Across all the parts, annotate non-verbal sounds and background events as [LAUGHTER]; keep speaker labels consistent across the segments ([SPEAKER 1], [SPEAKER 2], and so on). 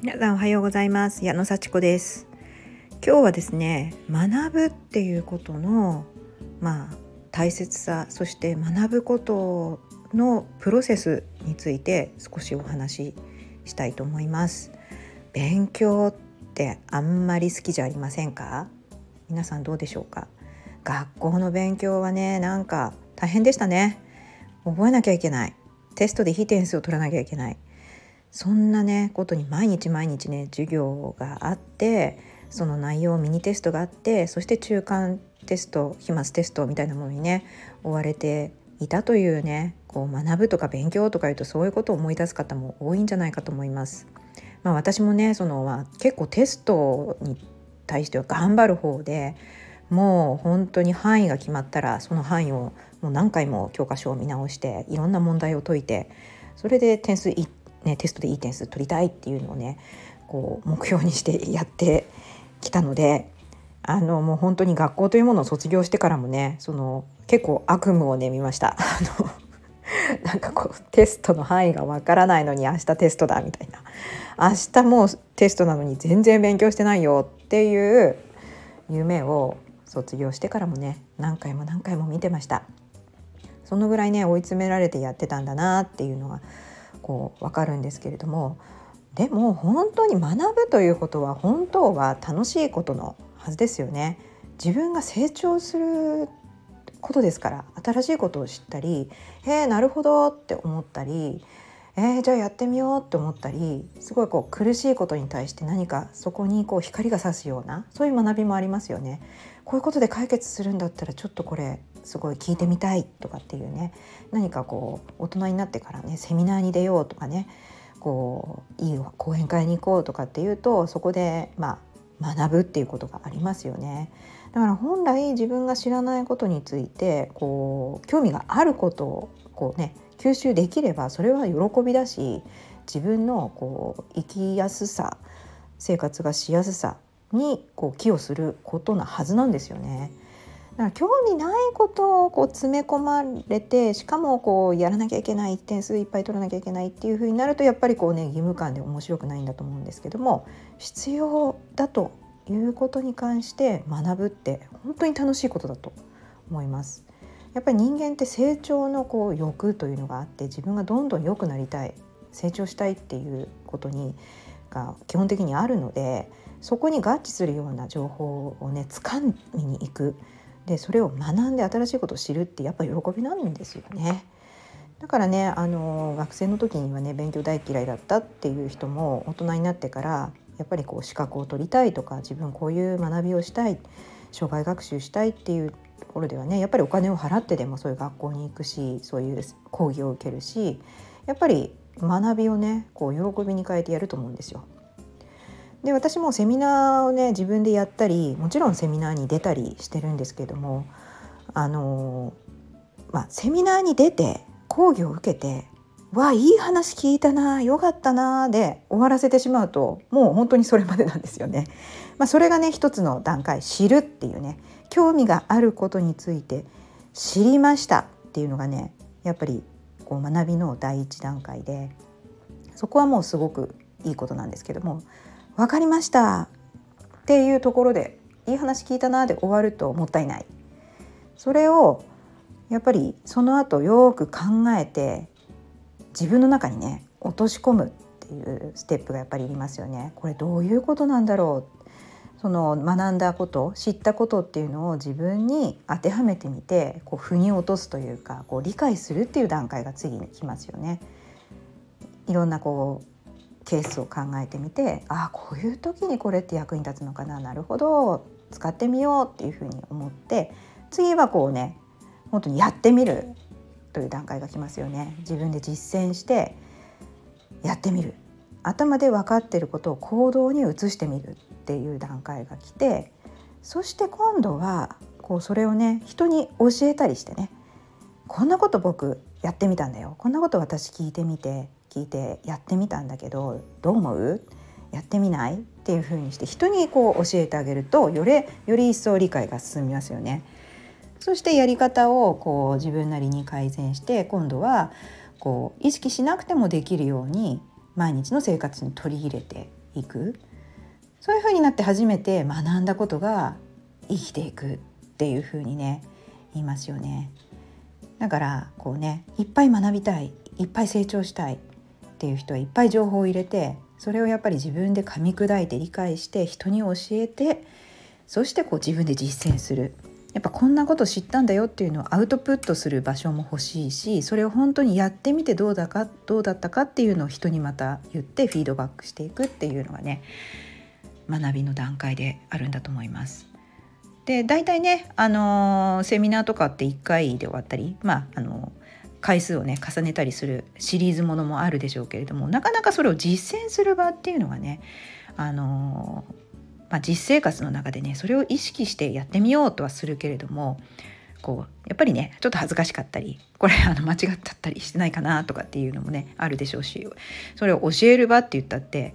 [SPEAKER 1] 皆さんおはようございます。矢野幸子です。今日はですね学ぶっていうことのまあ大切さそして学ぶことのプロセスについて少しお話ししたいと思います。勉強ってあんまり好きじゃありませんか？皆さんどうでしょうか？学校の勉強はねなんか大変でしたね。覚えなきゃいけないテストでいい点数を取らなきゃいけないそんなねことに毎日毎日ね授業があってその内容ミニテストがあってそして中間テスト期末テストみたいなものにね追われていたというねこう学ぶとか勉強とかいうとそういうことを思い出す方も多いんじゃないかと思います。まあ、私もねその、まあ、結構テストに対しては頑張る方でもう本当に範囲が決まったらその範囲をもう何回も教科書を見直していろんな問題を解いてそれで点数い、ね、テストでいい点数取りたいっていうのをねこう目標にしてやってきたのであのもう本当に学校というものを卒業してからもねその結構悪夢をね見ました。[LAUGHS] あのなんかこうテストの範囲がわからないのに明日テストだみたいな明日もうテストなのに全然勉強してないよっていう夢を卒業してからもね何回も何回も見てましたそのぐらいね追い詰められてやってたんだなっていうのがこう分かるんですけれどもでも本当に学ぶということは本当は楽しいことのはずですよね。自分が成長することですから新しいことを知ったり「へえなるほど」って思ったり「えー、じゃあやってみよう」って思ったりすごいこう苦しいことに対して何かそこにこう光が差すようなそういう学びもありますよね。こういうことで解決するんだったらちょっとこれすごい聞いてみたいとかっていうね何かこう大人になってからねセミナーに出ようとかねこういい講演会に行こうとかっていうとそこでまあ学ぶっていうことがありますよね。だから本来自分が知らないことについてこう興味があることをこうね吸収できればそれは喜びだし自分のこう生きやすさ生活がしやすさにこう寄与することなはずなんですよね。だから興味ないことをこう詰め込まれてしかもこうやらなきゃいけない点数いっぱい取らなきゃいけないっていうふうになるとやっぱりこうね義務感で面白くないんだと思うんですけども必要だということに関して学ぶって本当に楽しいことだと思います。やっぱり人間って成長のこう欲というのがあって自分がどんどん良くなりたい成長したいっていうことにが基本的にあるのでそこに合致するような情報をね掴みに行くでそれを学んで新しいことを知るってやっぱ喜びなんですよね。だからねあの学生の時にはね勉強大嫌いだったっていう人も大人になってからやっぱりこう資格を取りたいとか自分こういう学びをしたい障害学習したいっていうところではねやっぱりお金を払ってでもそういう学校に行くしそういう講義を受けるしやっぱり学びをねこう喜びに変えてやると思うんですよ。で私もセミナーをね自分でやったりもちろんセミナーに出たりしてるんですけどもあのまあセミナーに出て講義を受けて「わあいい話聞いたなよかったな」で終わらせてしまうともう本当にそれまでなんですよね。[LAUGHS] まあ、それがね一つの段階知るっていうね興味があることについて知りましたっていうのがねやっぱりこう学びの第一段階でそこはもうすごくいいことなんですけども分かりましたっていうところでいい話聞いたなで終わるともったいないそれをやっぱりその後よく考えて自分の中にね落とし込むっていうステップがやっぱりいりますよね。これどういうことなんだろうその学んだこと知ったことっていうのを自分に当てはめてみてこう腑に落とすというかこう理解するっていう段階が次に来ますよね。いろんなこうケースを考えてみてああこういう時にこれって役に立つのかななるほど使ってみようっていうふうに思って次はこうね本当にやってみるという段階が来ますよね。自分で実践してやってみる頭で分かってることを行動に移してみるっていう段階が来てそして今度はこうそれをね人に教えたりしてねこんなこと僕やってみたんだよこんなこと私聞いてみて聞いてやってみたんだけどどう思う？やってみない？っていう風にして人にこう教えてあげるとよりより一層理解が進みますよね。そしてやり方をこう自分なりに改善して今度はこう意識しなくてもできるように毎日の生活に取り入れていく。そういうふうになって初めて学んだことが生きていく。っていうふうにね言いますよね。だからこうねいっぱい学びたい。いっぱい成長したい。っていう人はいっぱい情報を入れてそれをやっぱり自分で噛み砕いて理解して人に教えてそしてこう自分で実践するやっぱこんなこと知ったんだよっていうのをアウトプットする場所も欲しいしそれを本当にやってみてどうだかどうだったかっていうのを人にまた言ってフィードバックしていくっていうのがね学びの段階であるんだと思います。で大体ね、あのー、セミナーとかって1回で終わったり、まああの回数をね重ねたりするシリーズものもあるでしょうけれどもなかなかそれを実践する場っていうのがねあのまあ、実生活の中でねそれを意識してやってみようとはするけれどもこうやっぱりねちょっと恥ずかしかったりこれあの間違っちゃったりしてないかなとかっていうのもねあるでしょうしそれを教える場って言ったって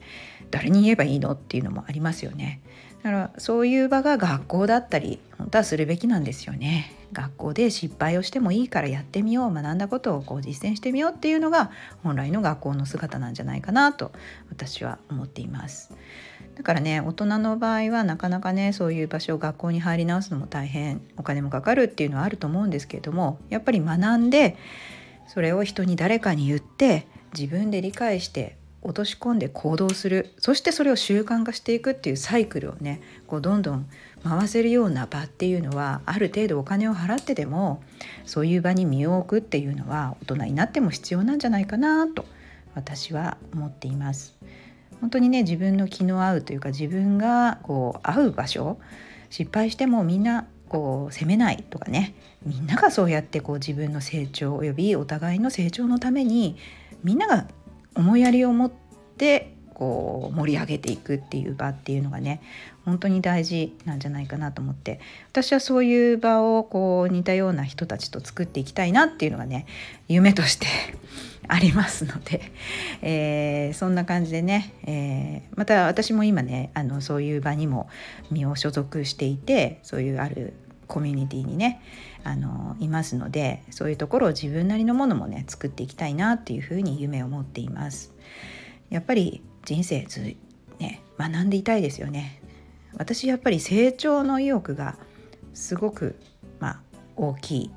[SPEAKER 1] 誰に言えばいいのっていうのもありますよね。だからそういう場が学校だったり本当はするべきなんですよね。学校で失敗をしてもいいからやってみよう学んだことをこう実践してみようっていうのが本来の学校の姿なんじゃないかなと私は思っています。だからね大人の場合はなかなかねそういう場所を学校に入り直すのも大変お金もかかるっていうのはあると思うんですけれどもやっぱり学んでそれを人に誰かに言って自分で理解して落とし込んで行動するそしてそれを習慣化していくっていうサイクルをねこうどんどん回せるような場っていうのはある程度お金を払ってでもそういう場に身を置くっていうのは大人になっても必要なんじゃないかなと私は思っています。本当にね自分の気の合うというか自分がこう合う場所失敗してもみんなこう責めないとかねみんながそうやってこう自分の成長およびお互いの成長のためにみんなが思いやりを持ってこう盛り上げていくっていう場っていうのがね本当に大事なんじゃないかなと思って。私はそういう場をこう似たような人たちと作っていきたいなっていうのがね夢として [LAUGHS] ありますので、えー、そんな感じでね、えー、また私も今ねあのそういう場にも身を所属していてそういうあるコミュニティにねあのいますのでそういうところを自分なりのものもね作っていきたいなっていうふうに夢を持っています。やっぱり人生ずね学んでいたいですよね私やっぱり成長の意欲がすごくまあ大きい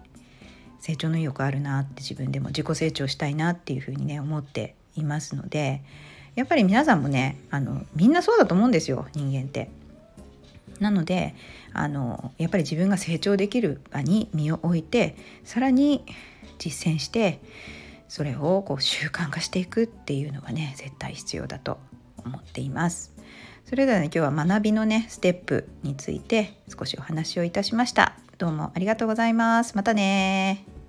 [SPEAKER 1] 成長の意欲あるなって自分でも自己成長したいなっていうふうにね思っていますのでやっぱり皆さんもねあのみんなそうだと思うんですよ人間って。なのであのやっぱり自分が成長できる場に身を置いてさらに実践してそれをこう習慣化していくっていうのがね絶対必要だと思っています。それではね今日は学びのねステップについて少しお話をいたしました。どうもありがとうございます。またね